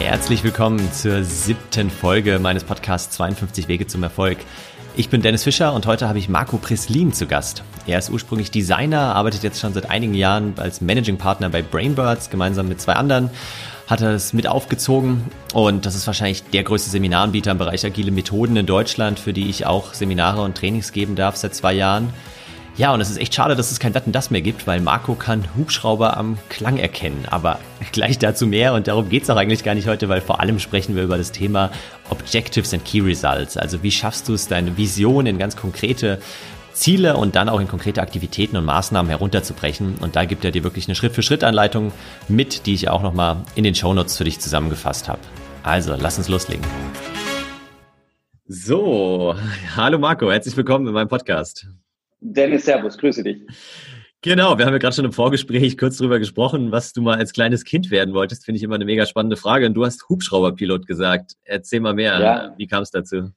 Herzlich willkommen zur siebten Folge meines Podcasts 52 Wege zum Erfolg. Ich bin Dennis Fischer und heute habe ich Marco Preslin zu Gast. Er ist ursprünglich Designer, arbeitet jetzt schon seit einigen Jahren als Managing Partner bei Brainbirds gemeinsam mit zwei anderen hat er es mit aufgezogen und das ist wahrscheinlich der größte Seminaranbieter im Bereich agile Methoden in Deutschland, für die ich auch Seminare und Trainings geben darf seit zwei Jahren. Ja, und es ist echt schade, dass es kein Wetten das mehr gibt, weil Marco kann Hubschrauber am Klang erkennen. Aber gleich dazu mehr und darum geht's auch eigentlich gar nicht heute, weil vor allem sprechen wir über das Thema Objectives and Key Results. Also wie schaffst du es, deine Vision in ganz konkrete Ziele und dann auch in konkrete Aktivitäten und Maßnahmen herunterzubrechen. Und da gibt er dir wirklich eine Schritt-für-Schritt-Anleitung mit, die ich auch nochmal in den Shownotes für dich zusammengefasst habe. Also, lass uns loslegen. So, hallo Marco, herzlich willkommen in meinem Podcast. Dennis, Servus, grüße dich. Genau, wir haben ja gerade schon im Vorgespräch kurz drüber gesprochen, was du mal als kleines Kind werden wolltest. Finde ich immer eine mega spannende Frage. Und du hast Hubschrauberpilot gesagt. Erzähl mal mehr. Ja. Wie kam es dazu?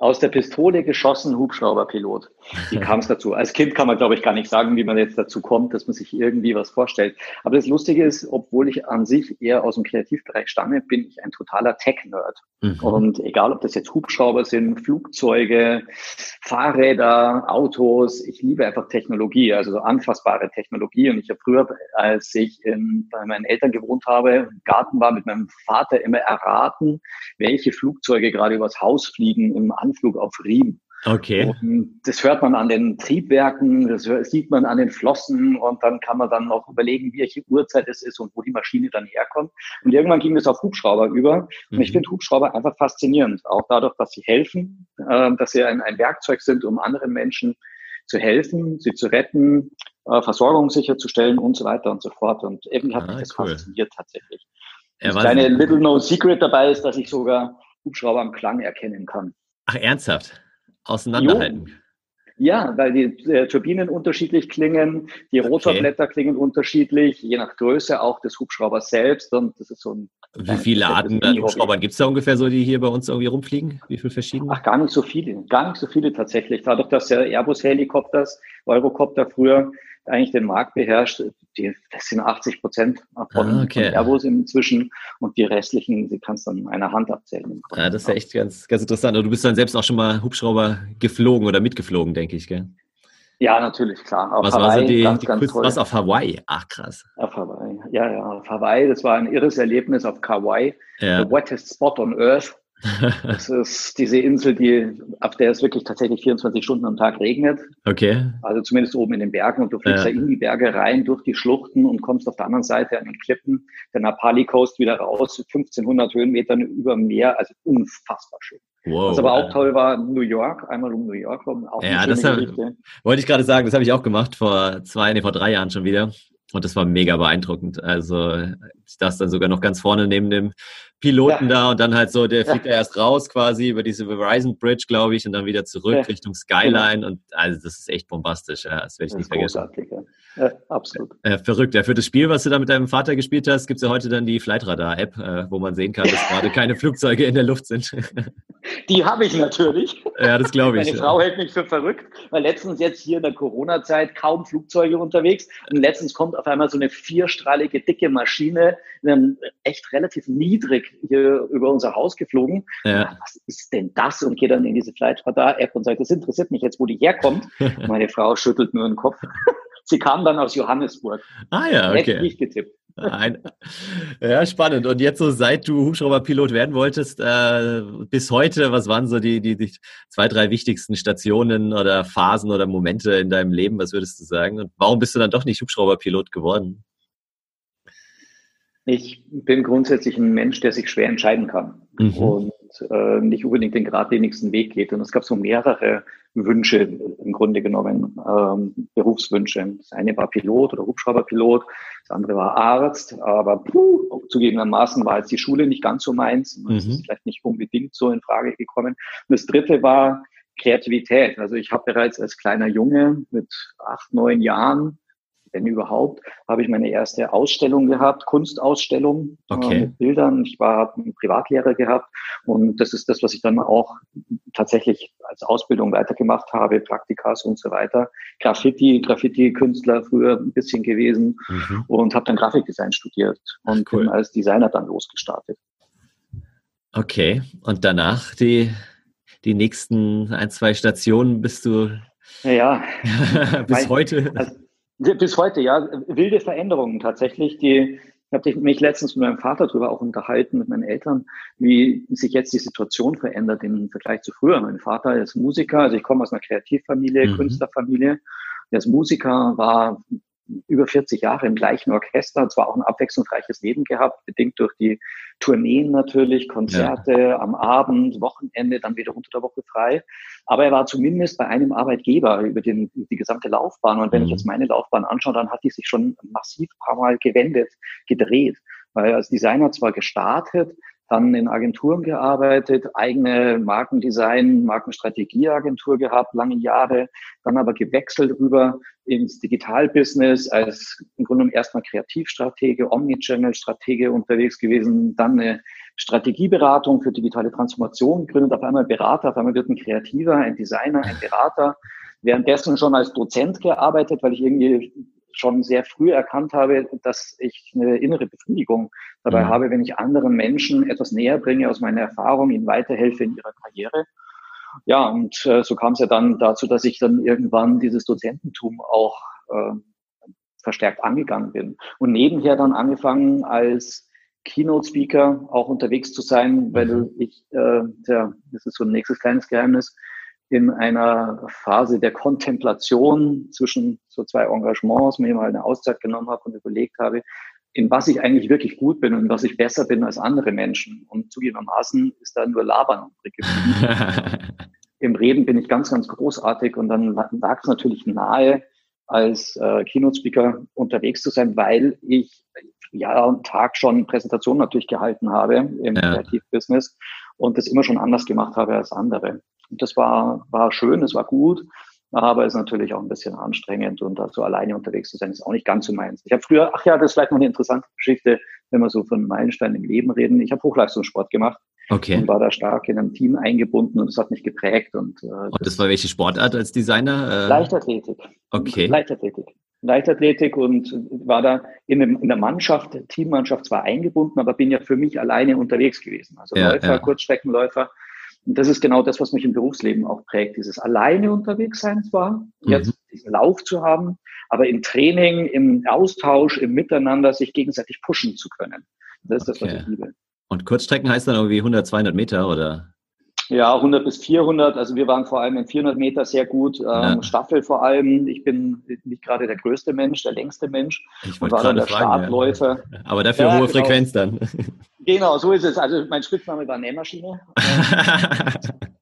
aus der Pistole geschossen Hubschrauberpilot. Wie kam es dazu? Als Kind kann man, glaube ich, gar nicht sagen, wie man jetzt dazu kommt, dass man sich irgendwie was vorstellt. Aber das Lustige ist, obwohl ich an sich eher aus dem Kreativbereich stamme, bin ich ein totaler Tech-Nerd. Mhm. Und egal, ob das jetzt Hubschrauber sind, Flugzeuge, Fahrräder, Autos, ich liebe einfach Technologie, also so anfassbare Technologie. Und ich habe früher, als ich in, bei meinen Eltern gewohnt habe, im Garten war, mit meinem Vater immer erraten, welche Flugzeuge gerade übers Haus fliegen im Anflug auf Riem. Okay. Und das hört man an den Triebwerken, das sieht man an den Flossen und dann kann man dann noch überlegen, welche Uhrzeit es ist und wo die Maschine dann herkommt. Und irgendwann ging es auf Hubschrauber über. Und mhm. ich finde Hubschrauber einfach faszinierend, auch dadurch, dass sie helfen, äh, dass sie ein, ein Werkzeug sind, um anderen Menschen zu helfen, sie zu retten, äh, Versorgung sicherzustellen und so weiter und so fort. Und irgendwie hat ah, mich das cool. fasziniert tatsächlich. Ja, das kleine Little No Secret dabei ist, dass ich sogar Hubschrauber am Klang erkennen kann. Ach, ernsthaft? Auseinanderhalten? Jo. Ja, weil die äh, Turbinen unterschiedlich klingen, die Rotorblätter okay. klingen unterschiedlich, je nach Größe auch des Hubschraubers selbst. Und das ist so ein. Wie viele Arten an Hubschraubern gibt es da ungefähr so, die hier bei uns irgendwie rumfliegen? Wie viele verschiedene? Ach, gar nicht so viele. Gar nicht so viele tatsächlich. Dadurch, dass der Airbus-Helikopters, Eurocopter früher eigentlich den Markt beherrscht. Die, das sind 80 Prozent von, ah, okay. von Airbus inzwischen und die restlichen, die kannst du an einer Hand abzählen. Ja, das ist ja echt ganz, ganz interessant. Und du bist dann selbst auch schon mal Hubschrauber geflogen oder mitgeflogen, denke ich, gell? Ja, natürlich, klar. Auf was Hawaii, war so die, ganz, die ganz was auf Hawaii? Ach, krass. Auf Hawaii, ja, ja, auf Hawaii. Das war ein irres Erlebnis auf Kauai. Ja. The wettest spot on earth. Das ist diese Insel, die, auf der es wirklich tatsächlich 24 Stunden am Tag regnet. Okay. Also zumindest oben in den Bergen und du fliegst ja. da in die Berge rein, durch die Schluchten und kommst auf der anderen Seite an den Klippen der Napali Coast wieder raus, 1500 Höhenmetern über dem Meer, also unfassbar schön. Wow. Was aber auch toll war, New York, einmal um New York rum. Auch ja, das hab, wollte ich gerade sagen, das habe ich auch gemacht vor zwei, nee, vor drei Jahren schon wieder. Und das war mega beeindruckend. Also ich das dann sogar noch ganz vorne neben dem Piloten ja. da und dann halt so, der fliegt ja. erst raus quasi über diese Verizon Bridge, glaube ich, und dann wieder zurück ja. Richtung Skyline. Genau. Und also das ist echt bombastisch, ja. Das werde ich das nicht vergessen. Ja, absolut. Äh, verrückt. Ja, für das Spiel, was du da mit deinem Vater gespielt hast, gibt es ja heute dann die Flightradar-App, äh, wo man sehen kann, dass gerade keine Flugzeuge in der Luft sind. Die habe ich natürlich. Ja, das glaube ich. Meine Frau hält mich für verrückt, weil letztens jetzt hier in der Corona-Zeit kaum Flugzeuge unterwegs und letztens kommt auf einmal so eine vierstrahlige, dicke Maschine, echt relativ niedrig hier über unser Haus geflogen. Ja. Was ist denn das? Und gehe dann in diese Flightradar-App und sage, das interessiert mich jetzt, wo die herkommt. Meine Frau schüttelt nur den Kopf. Sie kam dann aus Johannesburg. Ah ja, okay. Nicht getippt. Ein, ja, spannend. Und jetzt so, seit du Hubschrauberpilot werden wolltest, äh, bis heute, was waren so die, die, die zwei, drei wichtigsten Stationen oder Phasen oder Momente in deinem Leben? Was würdest du sagen? Und warum bist du dann doch nicht Hubschrauberpilot geworden? Ich bin grundsätzlich ein Mensch, der sich schwer entscheiden kann mhm. und äh, nicht unbedingt den geradlinigsten Weg geht. Und es gab so mehrere Wünsche im Grunde genommen, ähm, Berufswünsche. Das eine war Pilot oder Hubschrauberpilot, das andere war Arzt, aber puh, zugegebenermaßen war jetzt die Schule nicht ganz so meins. Und das mhm. ist vielleicht nicht unbedingt so in Frage gekommen. Und das dritte war Kreativität. Also ich habe bereits als kleiner Junge mit acht, neun Jahren wenn überhaupt, habe ich meine erste Ausstellung gehabt, Kunstausstellung äh, okay. äh, mit Bildern. Ich war einen Privatlehrer gehabt und das ist das, was ich dann auch tatsächlich als Ausbildung weitergemacht habe, Praktikas und so weiter. Graffiti, Graffiti-Künstler früher ein bisschen gewesen mhm. und habe dann Grafikdesign studiert und Ach, cool. bin als Designer dann losgestartet. Okay, und danach die, die nächsten ein, zwei Stationen bist du ja, bis heute? Also, bis heute, ja. Wilde Veränderungen tatsächlich, die ich habe mich letztens mit meinem Vater darüber auch unterhalten, mit meinen Eltern, wie sich jetzt die Situation verändert im Vergleich zu früher. Mein Vater ist Musiker, also ich komme aus einer Kreativfamilie, mhm. Künstlerfamilie. Er ist Musiker, war über 40 Jahre im gleichen Orchester, zwar auch ein abwechslungsreiches Leben gehabt, bedingt durch die Tourneen natürlich, Konzerte ja. am Abend, Wochenende, dann wieder unter der Woche frei. Aber er war zumindest bei einem Arbeitgeber über den, die gesamte Laufbahn. Und wenn mhm. ich jetzt meine Laufbahn anschaue, dann hat die sich schon massiv paar Mal gewendet, gedreht. Weil als Designer zwar gestartet, dann in Agenturen gearbeitet, eigene Markendesign, Markenstrategieagentur gehabt, lange Jahre, dann aber gewechselt rüber ins Digitalbusiness als im Grunde erstmal Kreativstratege, Omnichannel-Stratege unterwegs gewesen, dann eine Strategieberatung für digitale Transformation gegründet, auf einmal Berater, auf einmal wird ein Kreativer, ein Designer, ein Berater, währenddessen schon als Dozent gearbeitet, weil ich irgendwie schon sehr früh erkannt habe, dass ich eine innere Befriedigung dabei mhm. habe, wenn ich anderen Menschen etwas näher bringe aus meiner Erfahrung, ihnen weiterhelfe in ihrer Karriere. Ja, und äh, so kam es ja dann dazu, dass ich dann irgendwann dieses Dozententum auch äh, verstärkt angegangen bin. Und nebenher dann angefangen als Keynote-Speaker auch unterwegs zu sein, weil mhm. ich, äh, ja, das ist so ein nächstes kleines Geheimnis, in einer Phase der Kontemplation zwischen so zwei Engagements mir mal eine Auszeit genommen habe und überlegt habe, in was ich eigentlich wirklich gut bin und was ich besser bin als andere Menschen. Und zugegebenermaßen ist da nur Labern übrig geblieben. Im Reden bin ich ganz, ganz großartig und dann lag es natürlich nahe, als äh, Keynote-Speaker unterwegs zu sein, weil ich Jahr und Tag schon Präsentationen natürlich gehalten habe im ja. Kreativbusiness und das immer schon anders gemacht habe als andere. Und das war, war schön, es war gut, aber ist natürlich auch ein bisschen anstrengend und da so alleine unterwegs zu sein, ist auch nicht ganz so meins. Ich habe früher, ach ja, das ist vielleicht noch eine interessante Geschichte, wenn wir so von Meilensteinen im Leben reden. Ich habe Hochleistungssport gemacht. Okay. Und war da stark in einem Team eingebunden und das hat mich geprägt. Und, äh, und das, das war welche Sportart als Designer? Äh? Leichtathletik. Okay. Leichtathletik. Leichtathletik und war da in, in der Mannschaft, Teammannschaft zwar eingebunden, aber bin ja für mich alleine unterwegs gewesen. Also ja, Läufer, ja. Kurzstreckenläufer und das ist genau das, was mich im Berufsleben auch prägt. Dieses alleine unterwegs sein zwar, mhm. jetzt diesen Lauf zu haben, aber im Training, im Austausch, im Miteinander sich gegenseitig pushen zu können. Das ist das, was ich liebe. Und Kurzstrecken heißt dann irgendwie 100, 200 Meter oder? Ja, 100 bis 400. Also wir waren vor allem in 400 Meter sehr gut. Ähm, ja. Staffel vor allem. Ich bin nicht gerade der größte Mensch, der längste Mensch. Ich wollte gerade der fragen, Startläufer. Ja. Aber dafür ja, hohe genau. Frequenz dann. Genau, so ist es. Also mein Spitzname war Nähmaschine.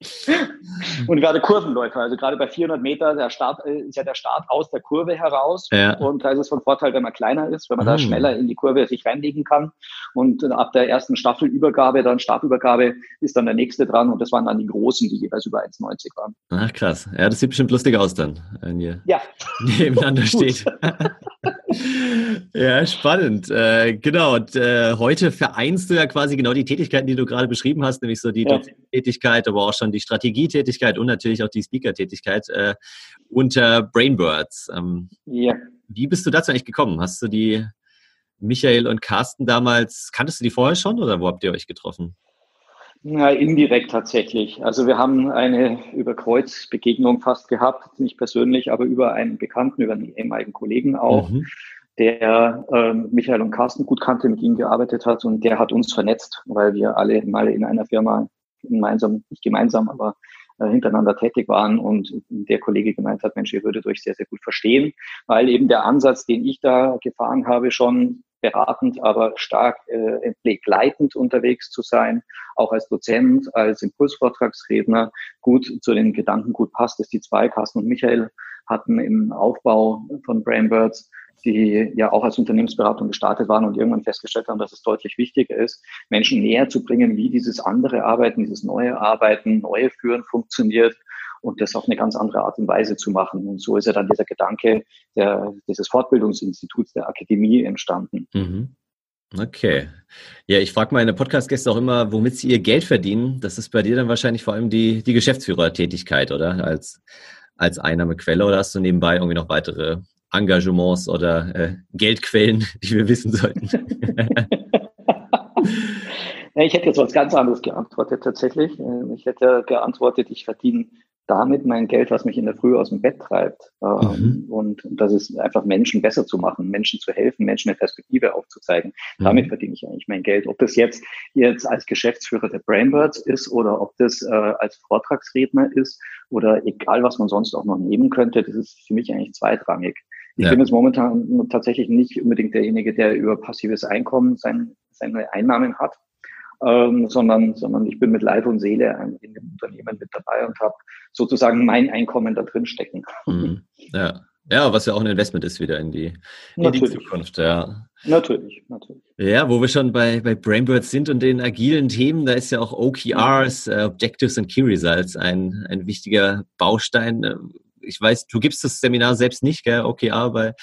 und gerade Kurvenläufer, also gerade bei 400 Meter, der Start äh, ist ja der Start aus der Kurve heraus. Ja. Und da ist es von Vorteil, wenn man kleiner ist, wenn man mhm. da hm. schneller in die Kurve sich reinlegen kann. Und ab der ersten Staffelübergabe, dann Startübergabe, ist dann der nächste dran. Und das waren dann die Großen, die jeweils über 1,90 waren. Ach krass. Ja, das sieht bestimmt lustig aus dann, wenn ihr ja. nebeneinander steht. Ja, spannend. Äh, genau. Und äh, heute vereinst du ja quasi genau die Tätigkeiten, die du gerade beschrieben hast, nämlich so die ja. Tätigkeit, aber auch schon die Strategietätigkeit und natürlich auch die Speaker-Tätigkeit äh, unter Brainbirds. Ähm, ja. Wie bist du dazu eigentlich gekommen? Hast du die Michael und Carsten damals, kanntest du die vorher schon oder wo habt ihr euch getroffen? Na, indirekt tatsächlich. Also wir haben eine Überkreuzbegegnung fast gehabt, nicht persönlich, aber über einen Bekannten, über einen ehemaligen Kollegen auch, mhm. der äh, Michael und Carsten gut kannte, mit ihnen gearbeitet hat und der hat uns vernetzt, weil wir alle mal in einer Firma gemeinsam, nicht gemeinsam, aber äh, hintereinander tätig waren und der Kollege gemeint hat, Mensch, ihr würdet euch sehr, sehr gut verstehen, weil eben der Ansatz, den ich da gefahren habe, schon beratend, aber stark äh, begleitend unterwegs zu sein, auch als Dozent, als Impulsvortragsredner. Gut zu den Gedanken gut passt, dass die zwei, Carsten und Michael, hatten im Aufbau von Brainbirds die ja auch als Unternehmensberatung gestartet waren und irgendwann festgestellt haben, dass es deutlich wichtiger ist, Menschen näher zu bringen, wie dieses andere Arbeiten, dieses neue Arbeiten, neue Führen funktioniert und das auf eine ganz andere Art und Weise zu machen. Und so ist ja dann dieser Gedanke der, dieses Fortbildungsinstituts der Akademie entstanden. Mhm. Okay. Ja, ich frage meine Podcast-Gäste auch immer, womit sie ihr Geld verdienen. Das ist bei dir dann wahrscheinlich vor allem die, die Geschäftsführertätigkeit, oder? Als, als Einnahmequelle oder hast du nebenbei irgendwie noch weitere Engagements oder äh, Geldquellen, die wir wissen sollten? Ich hätte jetzt was ganz anderes geantwortet tatsächlich. Ähm, ich hätte geantwortet, ich verdiene damit mein Geld, was mich in der Früh aus dem Bett treibt. Ähm, mhm. Und das ist einfach Menschen besser zu machen, Menschen zu helfen, Menschen eine Perspektive aufzuzeigen. Mhm. Damit verdiene ich eigentlich mein Geld. Ob das jetzt jetzt als Geschäftsführer der Brainbirds ist oder ob das äh, als Vortragsredner ist oder egal, was man sonst auch noch nehmen könnte, das ist für mich eigentlich zweitrangig. Ich ja. bin jetzt momentan tatsächlich nicht unbedingt derjenige, der über passives Einkommen sein, seine Einnahmen hat ähm, sondern, sondern ich bin mit Leib und Seele in dem Unternehmen mit dabei und habe sozusagen mein Einkommen da drin stecken. Mhm. Ja. Ja, was ja auch ein Investment ist wieder in die, in die Zukunft, ja. Natürlich, natürlich. Ja, wo wir schon bei, bei Brainbirds sind und den agilen Themen, da ist ja auch OKRs, äh, Objectives and Key Results, ein, ein wichtiger Baustein. Ich weiß, du gibst das Seminar selbst nicht, gell, OKR bei,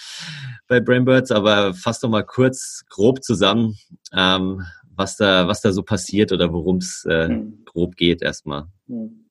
bei Brainbirds, aber fass doch mal kurz grob zusammen, ähm, was da, was da so passiert oder worum es äh, hm. grob geht erstmal. Hm.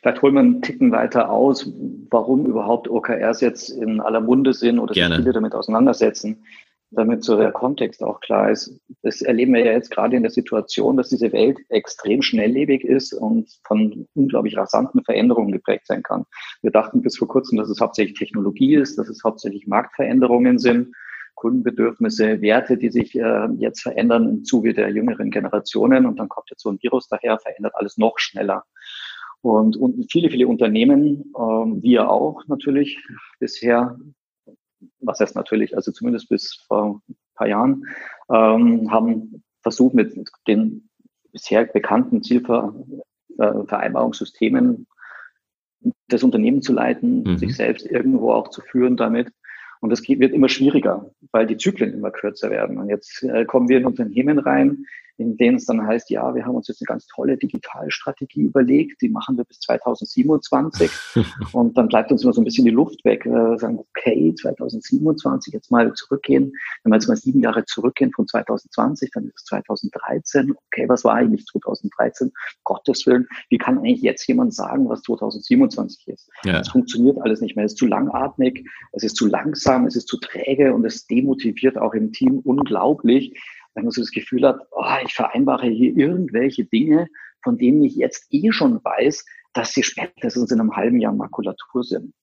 Vielleicht holen wir einen Ticken weiter aus, warum überhaupt OKRs jetzt in aller Munde sind oder Gerne. sich viele damit auseinandersetzen, damit so der Kontext auch klar ist. Das erleben wir ja jetzt gerade in der Situation, dass diese Welt extrem schnelllebig ist und von unglaublich rasanten Veränderungen geprägt sein kann. Wir dachten bis vor kurzem, dass es hauptsächlich Technologie ist, dass es hauptsächlich Marktveränderungen sind. Kundenbedürfnisse, Werte, die sich äh, jetzt verändern im Zuge der jüngeren Generationen. Und dann kommt jetzt so ein Virus daher, verändert alles noch schneller. Und, und viele, viele Unternehmen, ähm, wir auch natürlich bisher, was heißt natürlich, also zumindest bis vor ein paar Jahren, ähm, haben versucht mit den bisher bekannten Zielvereinbarungssystemen das Unternehmen zu leiten, mhm. sich selbst irgendwo auch zu führen damit. Und das wird immer schwieriger, weil die Zyklen immer kürzer werden. Und jetzt äh, kommen wir in Unternehmen rein, in denen es dann heißt, ja, wir haben uns jetzt eine ganz tolle Digitalstrategie überlegt, die machen wir bis 2027 und dann bleibt uns immer so ein bisschen die Luft weg. Wir sagen, okay, 2027, jetzt mal zurückgehen, wenn wir jetzt mal sieben Jahre zurückgehen von 2020, dann ist es 2013, okay, was war eigentlich 2013? Gottes Willen, wie kann eigentlich jetzt jemand sagen, was 2027 ist? Ja. Das funktioniert alles nicht mehr, es ist zu langatmig, es ist zu langsam, es ist zu träge und es demotiviert auch im Team unglaublich, wenn man so das Gefühl hat, oh, ich vereinbare hier irgendwelche Dinge, von denen ich jetzt eh schon weiß, dass sie spätestens in einem halben Jahr Makulatur sind.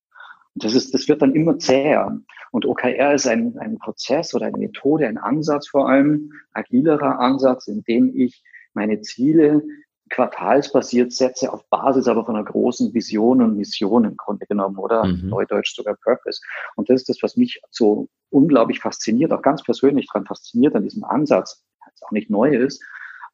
Und das ist, das wird dann immer zäher. Und OKR ist ein, ein Prozess oder eine Methode, ein Ansatz vor allem, agilerer Ansatz, in dem ich meine Ziele quartalsbasiert setze, auf Basis aber von einer großen Vision und Mission im Grunde genommen, oder? Mhm. Neudeutsch sogar Purpose. Und das ist das, was mich so unglaublich fasziniert, auch ganz persönlich daran fasziniert an diesem Ansatz, der auch nicht neu ist,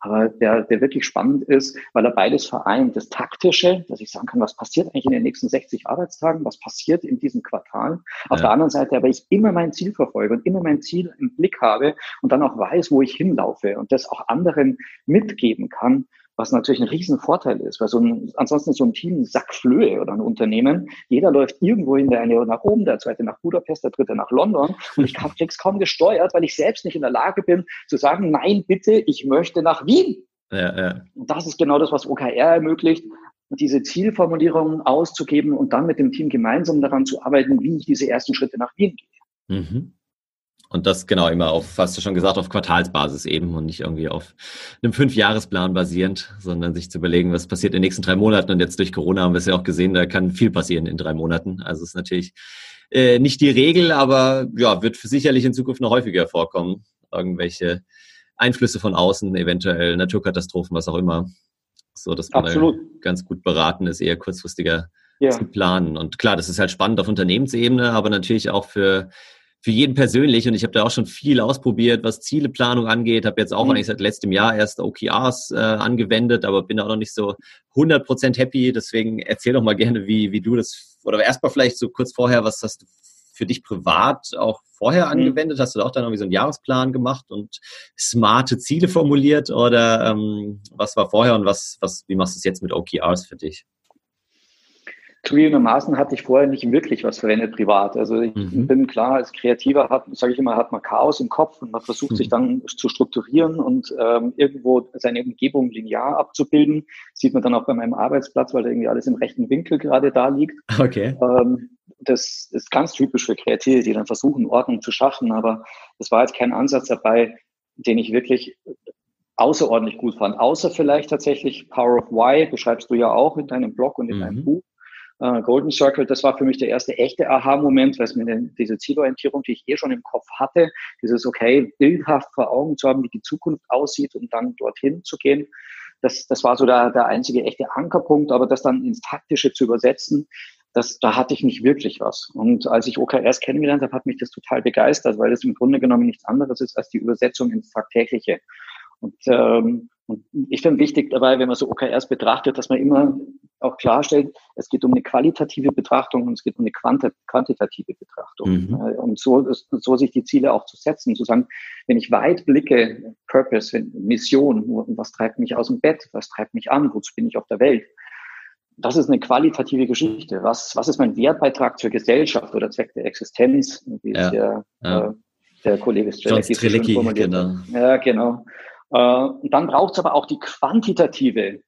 aber der, der wirklich spannend ist, weil er beides vereint. Das Taktische, dass ich sagen kann, was passiert eigentlich in den nächsten 60 Arbeitstagen, was passiert in diesem Quartal. Auf ja. der anderen Seite aber ich immer mein Ziel verfolge und immer mein Ziel im Blick habe und dann auch weiß, wo ich hinlaufe und das auch anderen mitgeben kann was natürlich ein Riesenvorteil ist, weil so ein, ansonsten ist so ein Team ein Sack Flöhe oder ein Unternehmen. Jeder läuft irgendwo hin, der eine nach oben, der zweite nach Budapest, der dritte nach London und ich krieg's kaum gesteuert, weil ich selbst nicht in der Lage bin zu sagen, nein, bitte, ich möchte nach Wien. Ja, ja. Und das ist genau das, was OKR ermöglicht, diese Zielformulierungen auszugeben und dann mit dem Team gemeinsam daran zu arbeiten, wie ich diese ersten Schritte nach Wien gehe. Mhm. Und das genau immer auf, hast du schon gesagt, auf Quartalsbasis eben und nicht irgendwie auf einem Fünfjahresplan basierend, sondern sich zu überlegen, was passiert in den nächsten drei Monaten. Und jetzt durch Corona haben wir es ja auch gesehen, da kann viel passieren in drei Monaten. Also es ist natürlich äh, nicht die Regel, aber ja, wird sicherlich in Zukunft noch häufiger vorkommen. Irgendwelche Einflüsse von außen, eventuell Naturkatastrophen, was auch immer. So, dass man Absolut. ganz gut beraten ist, eher kurzfristiger ja. zu planen. Und klar, das ist halt spannend auf Unternehmensebene, aber natürlich auch für für jeden persönlich und ich habe da auch schon viel ausprobiert, was Zieleplanung angeht. Habe jetzt auch mhm. eigentlich seit letztem Jahr erst OKRs äh, angewendet, aber bin auch noch nicht so 100% happy. Deswegen erzähl doch mal gerne, wie, wie du das, oder erstmal vielleicht so kurz vorher, was hast du für dich privat auch vorher mhm. angewendet? Hast du da auch dann irgendwie so einen Jahresplan gemacht und smarte Ziele formuliert oder ähm, was war vorher und was, was, wie machst du es jetzt mit OKRs für dich? Zugegebenermaßen hatte ich vorher nicht wirklich was verwendet privat. Also ich mhm. bin klar, als Kreativer hat, sage ich immer, hat man Chaos im Kopf und man versucht mhm. sich dann zu strukturieren und ähm, irgendwo seine Umgebung linear abzubilden. Sieht man dann auch bei meinem Arbeitsplatz, weil da irgendwie alles im rechten Winkel gerade da liegt. Okay. Ähm, das ist ganz typisch für Kreative, die dann versuchen, Ordnung zu schaffen, aber es war jetzt kein Ansatz dabei, den ich wirklich außerordentlich gut fand. Außer vielleicht tatsächlich Power of Why, beschreibst du ja auch in deinem Blog und in mhm. deinem Buch. Uh, Golden Circle, das war für mich der erste echte Aha-Moment, weil es mir diese Zielorientierung, die ich eh schon im Kopf hatte, dieses okay, bildhaft vor Augen zu haben, wie die Zukunft aussieht und dann dorthin zu gehen. Das, das war so der, der einzige echte Ankerpunkt, aber das dann ins Taktische zu übersetzen, das, da hatte ich nicht wirklich was. Und als ich OKRs kennengelernt habe, hat mich das total begeistert, weil es im Grunde genommen nichts anderes ist als die Übersetzung ins Tagtägliche. Und, ähm, und ich finde wichtig dabei, wenn man so OKRs betrachtet, dass man immer auch klarstellt, es geht um eine qualitative Betrachtung und es geht um eine quantitative Betrachtung. Mhm. Äh, und so, so sich die Ziele auch zu setzen, zu sagen, wenn ich weit blicke, Purpose, Mission, was treibt mich aus dem Bett, was treibt mich an, wozu bin ich auf der Welt, das ist eine qualitative Geschichte. Was, was ist mein Wertbeitrag zur Gesellschaft oder Zweck der Existenz, wie ja. der, ja. Äh, der Kollege Strelecki formuliert genau. Ja, genau. Äh, und dann braucht es aber auch die quantitative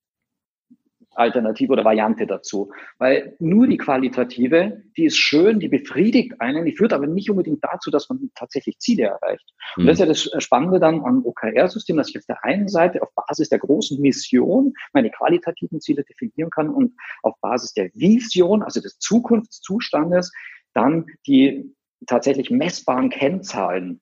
Alternative oder Variante dazu. Weil nur die qualitative, die ist schön, die befriedigt einen, die führt aber nicht unbedingt dazu, dass man tatsächlich Ziele erreicht. Und mhm. das ist ja das Spannende dann am OKR-System, dass ich auf der einen Seite auf Basis der großen Mission meine qualitativen Ziele definieren kann und auf Basis der Vision, also des Zukunftszustandes, dann die tatsächlich messbaren Kennzahlen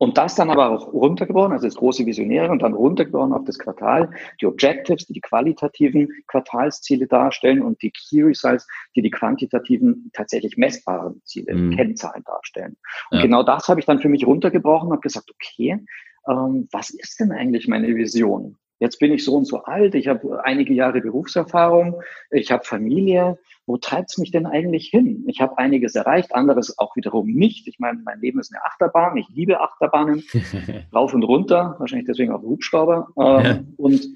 und das dann aber auch runtergebrochen, also das große Visionäre und dann runtergebrochen auf das Quartal, die Objectives, die die qualitativen Quartalsziele darstellen und die Key Results, die die quantitativen, tatsächlich messbaren Ziele, mhm. Kennzahlen darstellen. Und ja. genau das habe ich dann für mich runtergebrochen und habe gesagt, okay, ähm, was ist denn eigentlich meine Vision? Jetzt bin ich so und so alt, ich habe einige Jahre Berufserfahrung, ich habe Familie. Wo treibt's mich denn eigentlich hin? Ich habe einiges erreicht, anderes auch wiederum nicht. Ich meine, mein Leben ist eine Achterbahn. Ich liebe Achterbahnen, rauf und runter, wahrscheinlich deswegen auch Hubschrauber. Ähm, ja. Und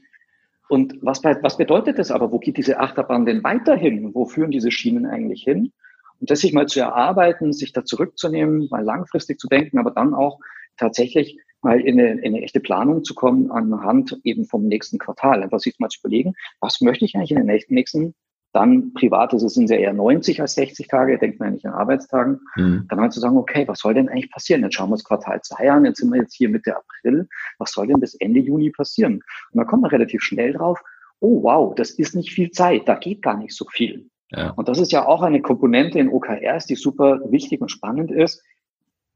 und was, was bedeutet das aber? Wo geht diese Achterbahn denn weiterhin? Wo führen diese Schienen eigentlich hin? Und das sich mal zu erarbeiten, sich da zurückzunehmen, mal langfristig zu denken, aber dann auch tatsächlich mal in eine, in eine echte Planung zu kommen anhand eben vom nächsten Quartal. Einfach sich mal zu überlegen, was möchte ich eigentlich in den nächsten, dann privat ist es sind ja eher 90 als 60 Tage, denkt man ja nicht an Arbeitstagen. Mhm. Dann halt zu sagen, okay, was soll denn eigentlich passieren? Jetzt schauen wir uns Quartal 2 an, jetzt sind wir jetzt hier Mitte April. Was soll denn bis Ende Juni passieren? Und dann kommt man relativ schnell drauf, oh wow, das ist nicht viel Zeit, da geht gar nicht so viel. Ja. Und das ist ja auch eine Komponente in OKRs, die super wichtig und spannend ist,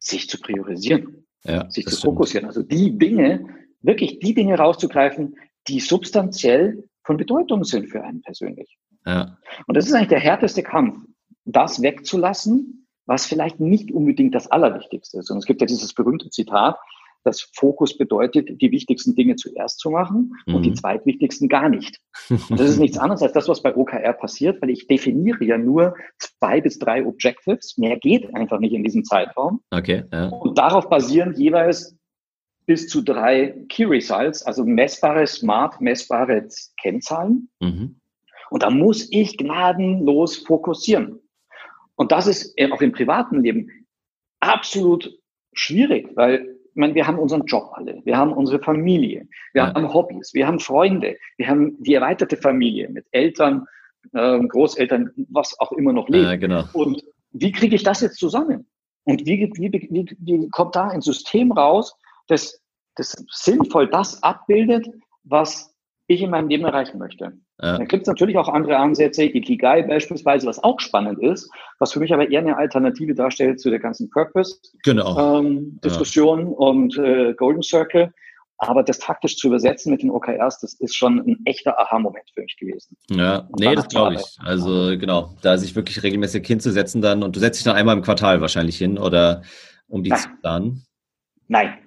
sich zu priorisieren ja, sich zu stimmt. fokussieren. Also die Dinge, wirklich die Dinge rauszugreifen, die substanziell von Bedeutung sind für einen persönlich. Ja. Und das ist eigentlich der härteste Kampf, das wegzulassen, was vielleicht nicht unbedingt das Allerwichtigste ist. Und es gibt ja dieses berühmte Zitat, dass Fokus bedeutet, die wichtigsten Dinge zuerst zu machen und mhm. die zweitwichtigsten gar nicht. Und das ist nichts anderes als das, was bei OKR passiert, weil ich definiere ja nur zwei bis drei Objectives. Mehr geht einfach nicht in diesem Zeitraum. Okay. Ja. Und darauf basieren jeweils bis zu drei Key Results, also messbare, smart, messbare Kennzahlen. Mhm. Und da muss ich gnadenlos fokussieren. Und das ist auch im privaten Leben absolut schwierig, weil meine, wir haben unseren Job alle, wir haben unsere Familie, wir ja. haben Hobbys, wir haben Freunde, wir haben die erweiterte Familie mit Eltern, äh, Großeltern, was auch immer noch lebt. Ja, genau. Und wie kriege ich das jetzt zusammen? Und wie, wie, wie, wie kommt da ein System raus, das, das sinnvoll das abbildet, was ich in meinem Leben erreichen möchte? Dann gibt es natürlich auch andere Ansätze, Ikigai beispielsweise, was auch spannend ist, was für mich aber eher eine Alternative darstellt zu der ganzen Purpose-Diskussion genau. ähm, ja. und äh, Golden Circle. Aber das taktisch zu übersetzen mit den OKRs, das ist schon ein echter Aha-Moment für mich gewesen. Ja, nee, das glaube ich. Also genau, da sich wirklich regelmäßig hinzusetzen dann und du setzt dich dann einmal im Quartal wahrscheinlich hin oder um die Nein. zu planen. Nein,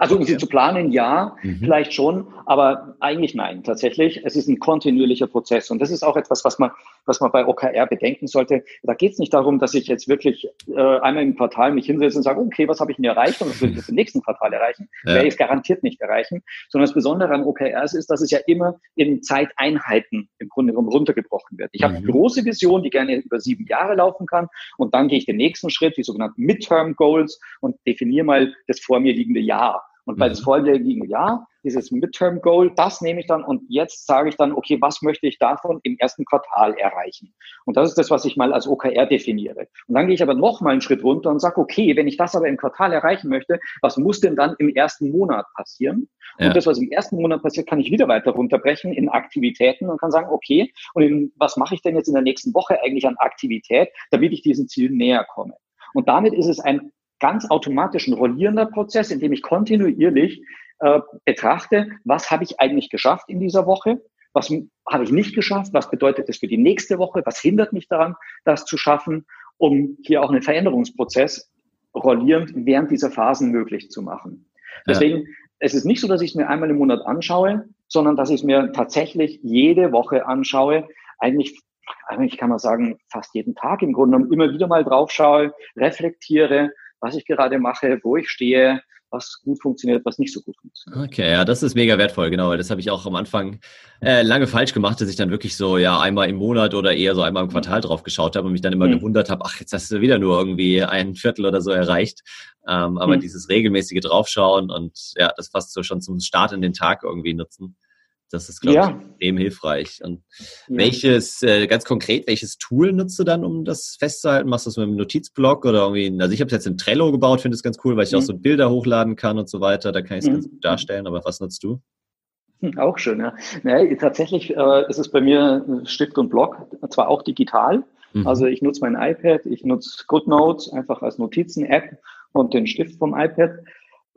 also um sie zu planen, ja, mhm. vielleicht schon, aber eigentlich nein, tatsächlich. Es ist ein kontinuierlicher Prozess und das ist auch etwas, was man, was man bei OKR bedenken sollte. Da geht es nicht darum, dass ich jetzt wirklich äh, einmal im Quartal mich hinsetze und sage, okay, was habe ich denn erreicht und was will ich jetzt im nächsten Quartal erreichen? Ja. Werde ich es garantiert nicht erreichen, sondern das Besondere an OKRs ist, dass es ja immer in Zeiteinheiten im Grunde genommen runtergebrochen wird. Ich mhm. habe eine große Vision, die gerne über sieben Jahre laufen kann und dann gehe ich den nächsten Schritt, die sogenannten Midterm Goals und definiere mal das vor mir liegende Jahr. Und bei mhm. das vorliegende Jahr, dieses Midterm Goal, das nehme ich dann und jetzt sage ich dann, okay, was möchte ich davon im ersten Quartal erreichen? Und das ist das, was ich mal als OKR definiere. Und dann gehe ich aber noch mal einen Schritt runter und sage, okay, wenn ich das aber im Quartal erreichen möchte, was muss denn dann im ersten Monat passieren? Ja. Und das, was im ersten Monat passiert, kann ich wieder weiter runterbrechen in Aktivitäten und kann sagen, okay, und in, was mache ich denn jetzt in der nächsten Woche eigentlich an Aktivität, damit ich diesem Ziel näher komme? Und damit ist es ein ganz automatisch ein rollierender Prozess, in dem ich kontinuierlich äh, betrachte, was habe ich eigentlich geschafft in dieser Woche, was habe ich nicht geschafft, was bedeutet das für die nächste Woche, was hindert mich daran, das zu schaffen, um hier auch einen Veränderungsprozess rollierend während dieser Phasen möglich zu machen. Deswegen, ja. es ist nicht so, dass ich es mir einmal im Monat anschaue, sondern dass ich es mir tatsächlich jede Woche anschaue, eigentlich eigentlich kann man sagen, fast jeden Tag im Grunde genommen immer wieder mal drauf schaue, reflektiere, was ich gerade mache, wo ich stehe, was gut funktioniert, was nicht so gut funktioniert. Okay, ja, das ist mega wertvoll, genau. Das habe ich auch am Anfang äh, lange falsch gemacht, dass ich dann wirklich so ja einmal im Monat oder eher so einmal im Quartal drauf geschaut habe und mich dann immer mhm. gewundert habe, ach, jetzt hast du wieder nur irgendwie ein Viertel oder so erreicht. Ähm, aber mhm. dieses regelmäßige Draufschauen und ja, das fast so schon zum Start in den Tag irgendwie nutzen. Das ist, glaube ja. ich, extrem hilfreich. Und ja. welches, äh, ganz konkret, welches Tool nutzt du dann, um das festzuhalten? Machst du das mit einem Notizblock oder irgendwie, also ich habe es jetzt in Trello gebaut, finde es ganz cool, weil ich mhm. auch so Bilder hochladen kann und so weiter. Da kann ich es mhm. ganz gut darstellen, aber was nutzt du? Hm, auch schön, ja. Nee, tatsächlich äh, ist es bei mir Stift und Block, zwar auch digital. Mhm. Also ich nutze mein iPad, ich nutze GoodNotes einfach als Notizen-App und den Stift vom iPad,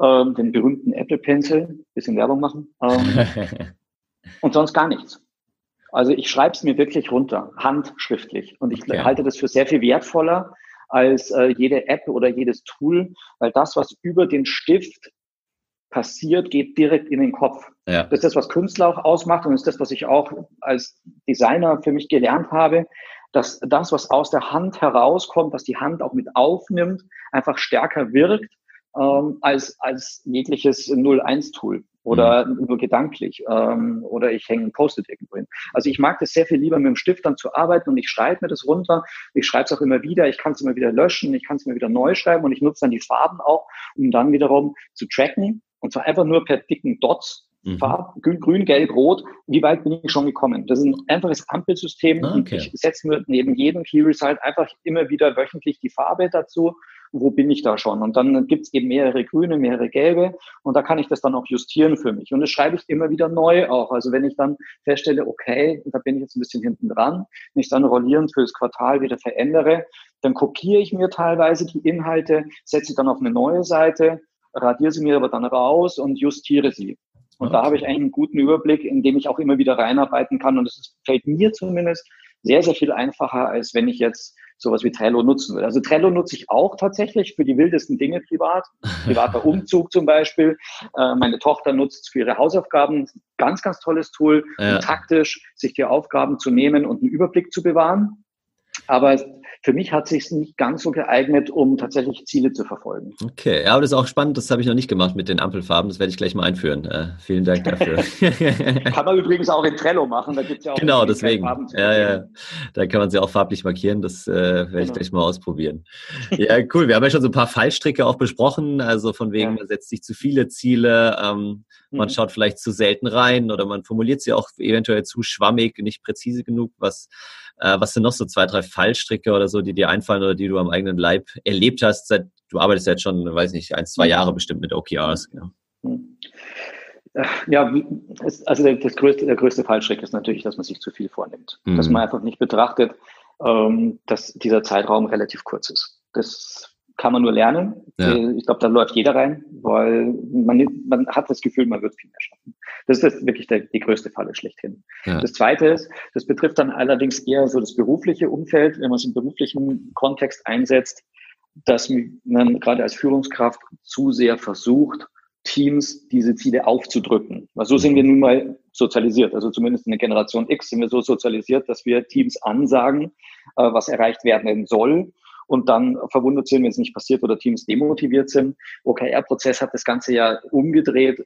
ähm, den berühmten Apple Pencil, bisschen Werbung machen. Ähm, und sonst gar nichts. Also ich schreibe es mir wirklich runter, handschriftlich. Und ich okay. halte das für sehr viel wertvoller als äh, jede App oder jedes Tool, weil das, was über den Stift passiert, geht direkt in den Kopf. Ja. Das ist das, was Künstler auch ausmacht und ist das, was ich auch als Designer für mich gelernt habe, dass das, was aus der Hand herauskommt, was die Hand auch mit aufnimmt, einfach stärker wirkt ähm, als, als jegliches 0-1-Tool oder mhm. nur gedanklich ähm, oder ich hänge ein Post-it irgendwo hin. Also ich mag das sehr viel lieber mit dem Stift dann zu arbeiten und ich schreibe mir das runter. Ich schreibe es auch immer wieder. Ich kann es immer wieder löschen. Ich kann es immer wieder neu schreiben und ich nutze dann die Farben auch, um dann wiederum zu tracken und zwar einfach nur per dicken Dots. Mhm. Farb, grün, grün, gelb, rot. Wie weit bin ich schon gekommen? Das ist ein einfaches Ampelsystem. Ah, okay. Ich setze mir neben jedem Key Result einfach immer wieder wöchentlich die Farbe dazu wo bin ich da schon? Und dann gibt es eben mehrere grüne, mehrere gelbe und da kann ich das dann auch justieren für mich. Und das schreibe ich immer wieder neu auch. Also wenn ich dann feststelle, okay, da bin ich jetzt ein bisschen hinten dran, wenn ich dann rollierend fürs Quartal wieder verändere, dann kopiere ich mir teilweise die Inhalte, setze sie dann auf eine neue Seite, radiere sie mir aber dann raus und justiere sie. Und okay. da habe ich einen guten Überblick, in dem ich auch immer wieder reinarbeiten kann. Und es fällt mir zumindest sehr, sehr viel einfacher, als wenn ich jetzt sowas wie Trello nutzen will. Also Trello nutze ich auch tatsächlich für die wildesten Dinge privat. Privater Umzug zum Beispiel. Äh, meine Tochter nutzt es für ihre Hausaufgaben. Ganz, ganz tolles Tool, ja. um taktisch sich die Aufgaben zu nehmen und einen Überblick zu bewahren. Aber für mich hat sich nicht ganz so geeignet, um tatsächlich Ziele zu verfolgen. Okay, ja, aber das ist auch spannend. Das habe ich noch nicht gemacht mit den Ampelfarben. Das werde ich gleich mal einführen. Äh, vielen Dank dafür. kann man übrigens auch in Trello machen. Da gibt's ja auch genau, deswegen. Ja, ja. Da kann man sie auch farblich markieren. Das äh, werde genau. ich gleich mal ausprobieren. ja, cool. Wir haben ja schon so ein paar Fallstricke auch besprochen. Also von wegen, ja. man setzt sich zu viele Ziele. Ähm, man mhm. schaut vielleicht zu selten rein oder man formuliert sie auch eventuell zu schwammig, nicht präzise genug. Was, äh, was sind noch so zwei, drei Fallstricke oder so, die dir einfallen oder die du am eigenen Leib erlebt hast? Seit, du arbeitest jetzt schon, weiß nicht, ein, zwei mhm. Jahre bestimmt mit OKRs. Genau. Mhm. Ja, also das größte, der größte Fallstrick ist natürlich, dass man sich zu viel vornimmt. Mhm. Dass man einfach nicht betrachtet, ähm, dass dieser Zeitraum relativ kurz ist. Das kann man nur lernen. Ja. Äh, ich glaube, da läuft jeder rein, weil man, man hat das Gefühl, man wird viel mehr schaffen. Das ist wirklich der, die größte Falle schlechthin. Ja. Das Zweite ist, das betrifft dann allerdings eher so das berufliche Umfeld, wenn man es im beruflichen Kontext einsetzt, dass man gerade als Führungskraft zu sehr versucht, Teams diese Ziele aufzudrücken. Weil so sind wir nun mal sozialisiert. Also zumindest in der Generation X sind wir so sozialisiert, dass wir Teams ansagen, äh, was erreicht werden soll und dann verwundert sind, wenn es nicht passiert oder Teams demotiviert sind. OKR-Prozess hat das Ganze ja umgedreht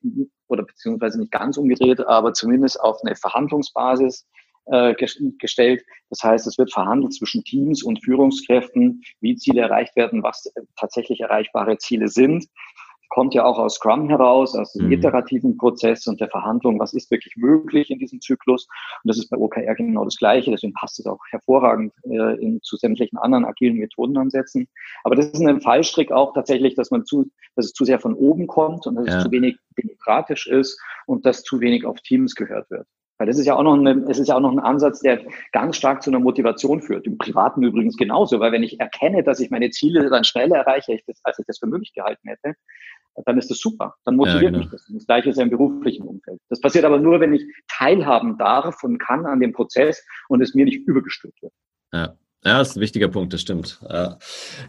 oder beziehungsweise nicht ganz umgedreht, aber zumindest auf eine Verhandlungsbasis äh, gestellt. Das heißt, es wird verhandelt zwischen Teams und Führungskräften, wie Ziele erreicht werden, was tatsächlich erreichbare Ziele sind. Kommt ja auch aus Scrum heraus, aus dem mhm. iterativen Prozess und der Verhandlung, was ist wirklich möglich in diesem Zyklus. Und das ist bei OKR genau das Gleiche, deswegen passt es auch hervorragend äh, in, zu sämtlichen anderen agilen Methodenansätzen. Aber das ist ein Fallstrick auch tatsächlich, dass man zu, dass es zu sehr von oben kommt und dass ja. es zu wenig demokratisch ist und dass zu wenig auf Teams gehört wird. Weil das ist ja auch noch eine, es ist ja auch noch ein Ansatz, der ganz stark zu einer Motivation führt. Im Privaten übrigens genauso, weil wenn ich erkenne, dass ich meine Ziele dann schneller erreiche, als ich das für möglich gehalten hätte, dann ist das super. Dann motiviert ja, genau. mich das. das Gleiche ist ja im beruflichen Umfeld. Das passiert aber nur, wenn ich teilhaben darf und kann an dem Prozess und es mir nicht übergestülpt wird. Ja. Ja, das ist ein wichtiger Punkt, das stimmt.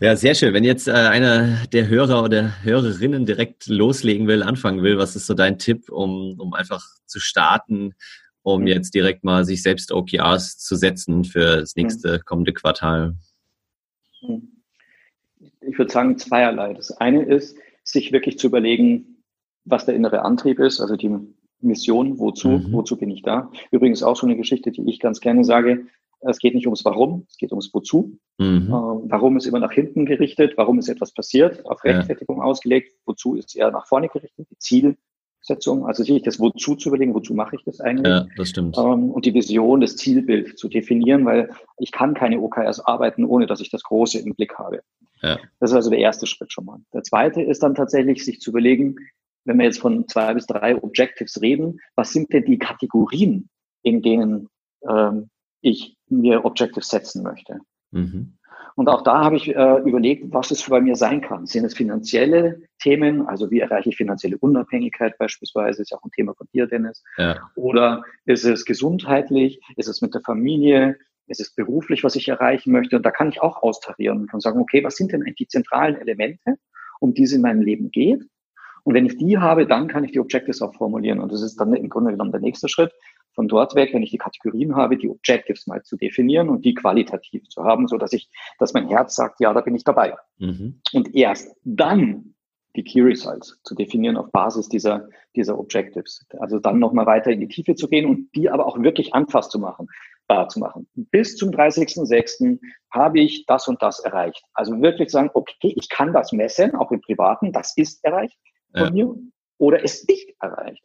Ja, sehr schön. Wenn jetzt äh, einer der Hörer oder Hörerinnen direkt loslegen will, anfangen will, was ist so dein Tipp, um, um einfach zu starten, um mhm. jetzt direkt mal sich selbst OKRs zu setzen für das mhm. nächste kommende Quartal? Mhm. Ich würde sagen zweierlei. Das eine ist, sich wirklich zu überlegen, was der innere Antrieb ist, also die Mission, wozu, mhm. wozu bin ich da. Übrigens auch so eine Geschichte, die ich ganz gerne sage. Es geht nicht ums Warum, es geht ums Wozu. Mhm. Äh, warum ist immer nach hinten gerichtet, warum ist etwas passiert, auf Rechtfertigung ja. ausgelegt, wozu ist eher nach vorne gerichtet, die Ziel, Setzung, also sich das Wozu zu überlegen, wozu mache ich das eigentlich? Ja, das stimmt. Ähm, und die Vision, das Zielbild zu definieren, weil ich kann keine OKRs arbeiten, ohne dass ich das Große im Blick habe. Ja. Das ist also der erste Schritt schon mal. Der zweite ist dann tatsächlich, sich zu überlegen, wenn wir jetzt von zwei bis drei Objectives reden, was sind denn die Kategorien, in denen ähm, ich mir Objectives setzen möchte? Mhm. Und auch da habe ich äh, überlegt, was es bei mir sein kann. Sind es finanzielle Themen, also wie erreiche ich finanzielle Unabhängigkeit beispielsweise, ist ja auch ein Thema von dir, Dennis. Ja. Oder ist es gesundheitlich, ist es mit der Familie, ist es beruflich, was ich erreichen möchte? Und da kann ich auch austarieren und sagen, okay, was sind denn eigentlich die zentralen Elemente, um die es in meinem Leben geht? Und wenn ich die habe, dann kann ich die Objectives auch formulieren. Und das ist dann im Grunde genommen der nächste Schritt von dort weg, wenn ich die Kategorien habe, die Objectives mal zu definieren und die qualitativ zu haben, so dass ich, dass mein Herz sagt, ja, da bin ich dabei. Mhm. Und erst dann die Key Results zu definieren auf Basis dieser, dieser Objectives. Also dann nochmal weiter in die Tiefe zu gehen und die aber auch wirklich anfasst zu machen, äh, zu machen. Bis zum 30.06. habe ich das und das erreicht. Also wirklich sagen, okay, ich kann das messen, auch im Privaten, das ist erreicht von ja. mir oder ist nicht erreicht.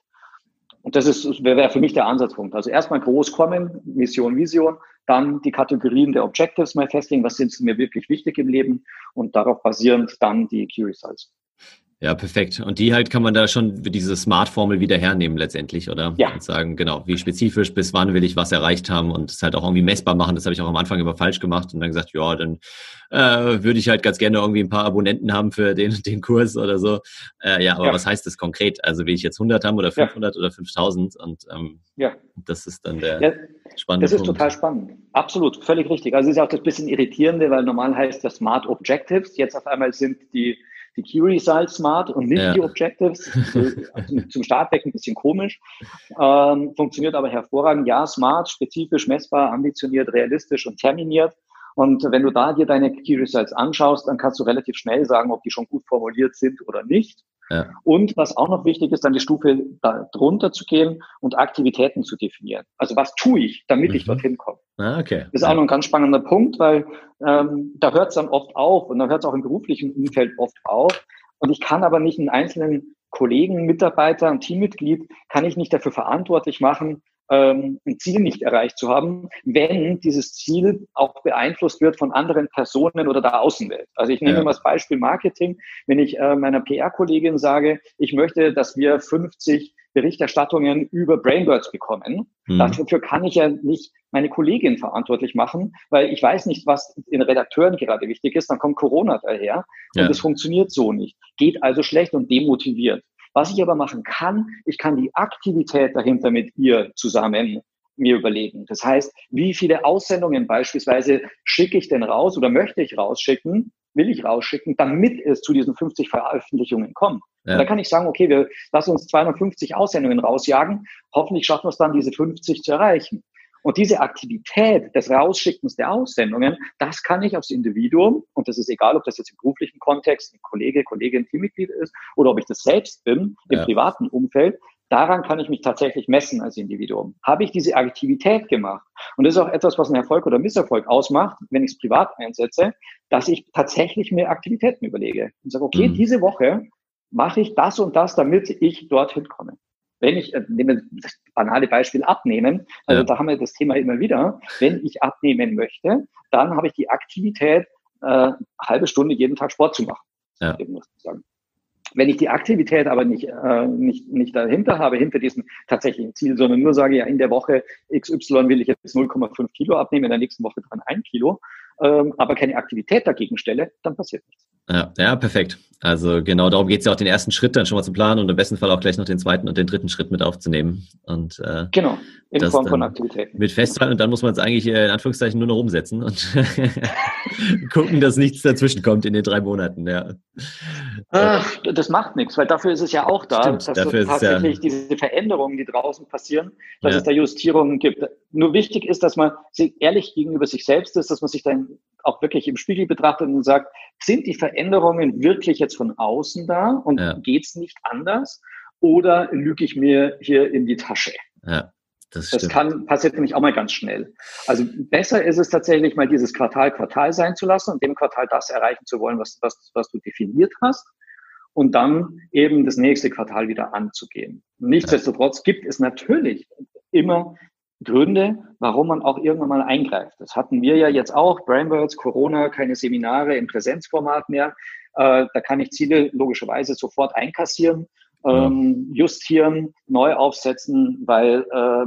Und das ist, wäre für mich der Ansatzpunkt. Also erstmal groß kommen, Mission, Vision, dann die Kategorien der Objectives mal festlegen, was sind mir wirklich wichtig im Leben und darauf basierend dann die Key Results. Ja, perfekt. Und die halt kann man da schon diese Smart-Formel wieder hernehmen letztendlich, oder? Ja. Und sagen, genau, wie spezifisch, bis wann will ich was erreicht haben und es halt auch irgendwie messbar machen. Das habe ich auch am Anfang immer falsch gemacht und dann gesagt, ja, dann äh, würde ich halt ganz gerne irgendwie ein paar Abonnenten haben für den, den Kurs oder so. Äh, ja, aber ja. was heißt das konkret? Also will ich jetzt 100 haben oder 500 ja. oder 5000? Und ähm, ja. das ist dann der ja, spannende Das ist Punkt. total spannend. Absolut, völlig richtig. Also es ist auch das bisschen irritierende, weil normal heißt das Smart Objectives. Jetzt auf einmal sind die die Key Results Smart und nicht ja. die Objectives. Also zum Start weg ein bisschen komisch. Ähm, funktioniert aber hervorragend. Ja, Smart, spezifisch, messbar, ambitioniert, realistisch und terminiert. Und wenn du da dir deine Key Results anschaust, dann kannst du relativ schnell sagen, ob die schon gut formuliert sind oder nicht. Ja. Und was auch noch wichtig ist, dann die Stufe darunter zu gehen und Aktivitäten zu definieren. Also was tue ich, damit mhm. ich dorthin komme? Ah, okay. Das ist auch noch ein ganz spannender Punkt, weil ähm, da hört es dann oft auf und da hört es auch im beruflichen Umfeld oft auf. Und ich kann aber nicht einen einzelnen Kollegen, Mitarbeiter, ein Teammitglied, kann ich nicht dafür verantwortlich machen, ähm, ein Ziel nicht erreicht zu haben, wenn dieses Ziel auch beeinflusst wird von anderen Personen oder der Außenwelt. Also ich nehme ja. mal das Beispiel Marketing. Wenn ich äh, meiner PR-Kollegin sage, ich möchte, dass wir 50 Berichterstattungen über Brainbirds bekommen. Mhm. Dafür kann ich ja nicht meine Kollegin verantwortlich machen, weil ich weiß nicht, was den Redakteuren gerade wichtig ist. Dann kommt Corona daher und es funktioniert so nicht. Geht also schlecht und demotiviert. Was ich aber machen kann, ich kann die Aktivität dahinter mit ihr zusammen mir überlegen. Das heißt, wie viele Aussendungen beispielsweise schicke ich denn raus oder möchte ich rausschicken, will ich rausschicken, damit es zu diesen 50 Veröffentlichungen kommt. Ja. Dann kann ich sagen, okay, wir lassen uns 250 Aussendungen rausjagen. Hoffentlich schaffen wir es dann, diese 50 zu erreichen. Und diese Aktivität des Rausschickens der Aussendungen, das kann ich aufs Individuum, und das ist egal, ob das jetzt im beruflichen Kontext ein Kollege, Kollegin, Teammitglied ist, oder ob ich das selbst bin, im ja. privaten Umfeld, daran kann ich mich tatsächlich messen als Individuum. Habe ich diese Aktivität gemacht? Und das ist auch etwas, was einen Erfolg oder Misserfolg ausmacht, wenn ich es privat einsetze, dass ich tatsächlich mir Aktivitäten überlege und sage, okay, mhm. diese Woche mache ich das und das, damit ich dorthin komme. Wenn ich, äh, nehme das banale Beispiel abnehmen, also ja. da haben wir das Thema immer wieder, wenn ich abnehmen möchte, dann habe ich die Aktivität, äh, halbe Stunde jeden Tag Sport zu machen. Ja. Wenn ich die Aktivität aber nicht, äh, nicht, nicht dahinter habe, hinter diesem tatsächlichen Ziel, sondern nur sage, ja, in der Woche XY will ich jetzt 0,5 Kilo abnehmen, in der nächsten Woche dran ein Kilo, ähm, aber keine Aktivität dagegen stelle, dann passiert nichts. Ja, ja, perfekt. Also genau darum geht es ja auch, den ersten Schritt dann schon mal zu planen und im besten Fall auch gleich noch den zweiten und den dritten Schritt mit aufzunehmen. Und, äh, genau, in Form von Aktivität. Mit festhalten und dann muss man es eigentlich äh, in Anführungszeichen nur noch umsetzen und gucken, dass nichts dazwischen kommt in den drei Monaten. Ja. Ach, das macht nichts, weil dafür ist es ja auch da, Stimmt, dass dafür tatsächlich ja, diese Veränderungen, die draußen passieren, dass ja. es da Justierungen gibt. Nur wichtig ist, dass man ehrlich gegenüber sich selbst ist, dass man sich dann auch wirklich im Spiegel betrachtet und sagt, sind die Veränderungen wirklich jetzt von außen da und ja. geht's nicht anders? Oder lüge ich mir hier in die Tasche? Ja. Das, das kann, passiert nämlich auch mal ganz schnell. Also besser ist es tatsächlich mal dieses Quartal Quartal sein zu lassen und dem Quartal das erreichen zu wollen, was, was, was du definiert hast und dann eben das nächste Quartal wieder anzugehen. Nichtsdestotrotz gibt es natürlich immer Gründe, warum man auch irgendwann mal eingreift. Das hatten wir ja jetzt auch, Brainbirds, Corona, keine Seminare im Präsenzformat mehr. Äh, da kann ich Ziele logischerweise sofort einkassieren, ähm, justieren, neu aufsetzen, weil äh,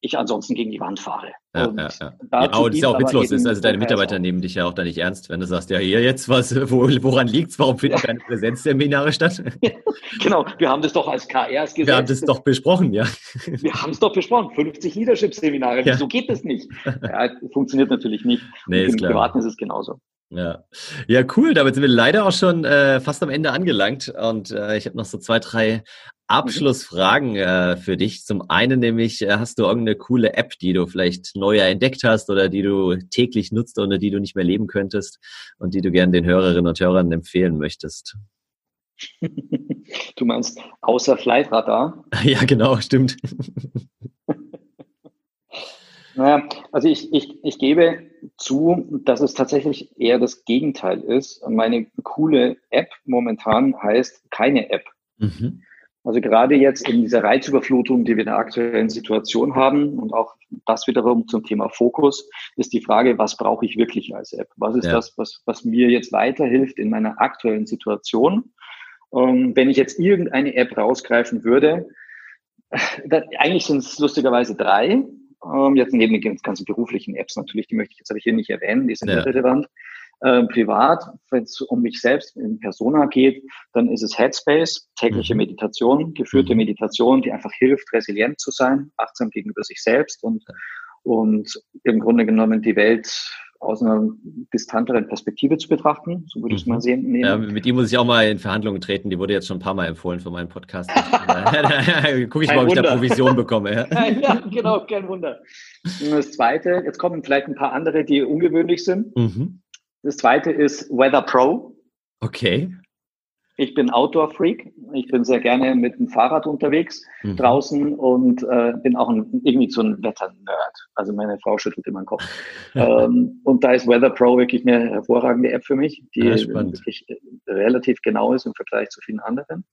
ich ansonsten gegen die Wand fahre. Ja, ja, ja. ja aber das ist ja auch witzlos ist. Also deine Mitarbeiter nehmen dich ja auch da nicht ernst, wenn du sagst, ja, hier jetzt was, wo, woran liegt's? Warum finden ja. keine Präsenzseminare statt? genau, wir haben das doch als KRs gesagt. Wir haben das doch besprochen, ja. Wir haben es doch besprochen. 50 Leadership-Seminare. Ja. Wieso geht das nicht? Ja, funktioniert natürlich nicht. Nee, Im Privaten ist es genauso. Ja. ja, cool. Damit sind wir leider auch schon äh, fast am Ende angelangt. Und äh, ich habe noch so zwei, drei Abschlussfragen äh, für dich. Zum einen nämlich, äh, hast du irgendeine coole App, die du vielleicht neu entdeckt hast oder die du täglich nutzt oder die du nicht mehr leben könntest und die du gerne den Hörerinnen und Hörern empfehlen möchtest? Du meinst außer Flightradar? Ja, genau, stimmt. Naja, also ich, ich, ich gebe zu, dass es tatsächlich eher das Gegenteil ist. Meine coole App momentan heißt keine App. Mhm. Also gerade jetzt in dieser Reizüberflutung, die wir in der aktuellen Situation haben und auch das wiederum zum Thema Fokus, ist die Frage, was brauche ich wirklich als App? Was ist ja. das, was, was mir jetzt weiterhilft in meiner aktuellen Situation? Ähm, wenn ich jetzt irgendeine App rausgreifen würde, da, eigentlich sind es lustigerweise drei. Ähm, jetzt neben den ganzen beruflichen Apps natürlich, die möchte ich jetzt aber hier nicht erwähnen, die sind ja. irrelevant. Äh, privat, wenn es um mich selbst in Persona geht, dann ist es Headspace, tägliche mhm. Meditation, geführte mhm. Meditation, die einfach hilft, resilient zu sein, achtsam gegenüber sich selbst und, und im Grunde genommen die Welt aus einer distanteren Perspektive zu betrachten, so würde ich es mal mhm. sehen. Ja, mit ihm muss ich auch mal in Verhandlungen treten, die wurde jetzt schon ein paar Mal empfohlen für meinen Podcast. Gucke ich mal, ob ich da Provision bekomme. Ja. ja, genau, kein Wunder. Und das Zweite, jetzt kommen vielleicht ein paar andere, die ungewöhnlich sind. Mhm. Das zweite ist Weather Pro. Okay. Ich bin Outdoor-Freak. Ich bin sehr gerne mit dem Fahrrad unterwegs mhm. draußen und äh, bin auch ein, irgendwie so ein Wetter-Nerd. Also meine Frau schüttelt immer den Kopf. ähm, und da ist Weather Pro wirklich eine hervorragende App für mich, die ja, wirklich relativ genau ist im Vergleich zu vielen anderen.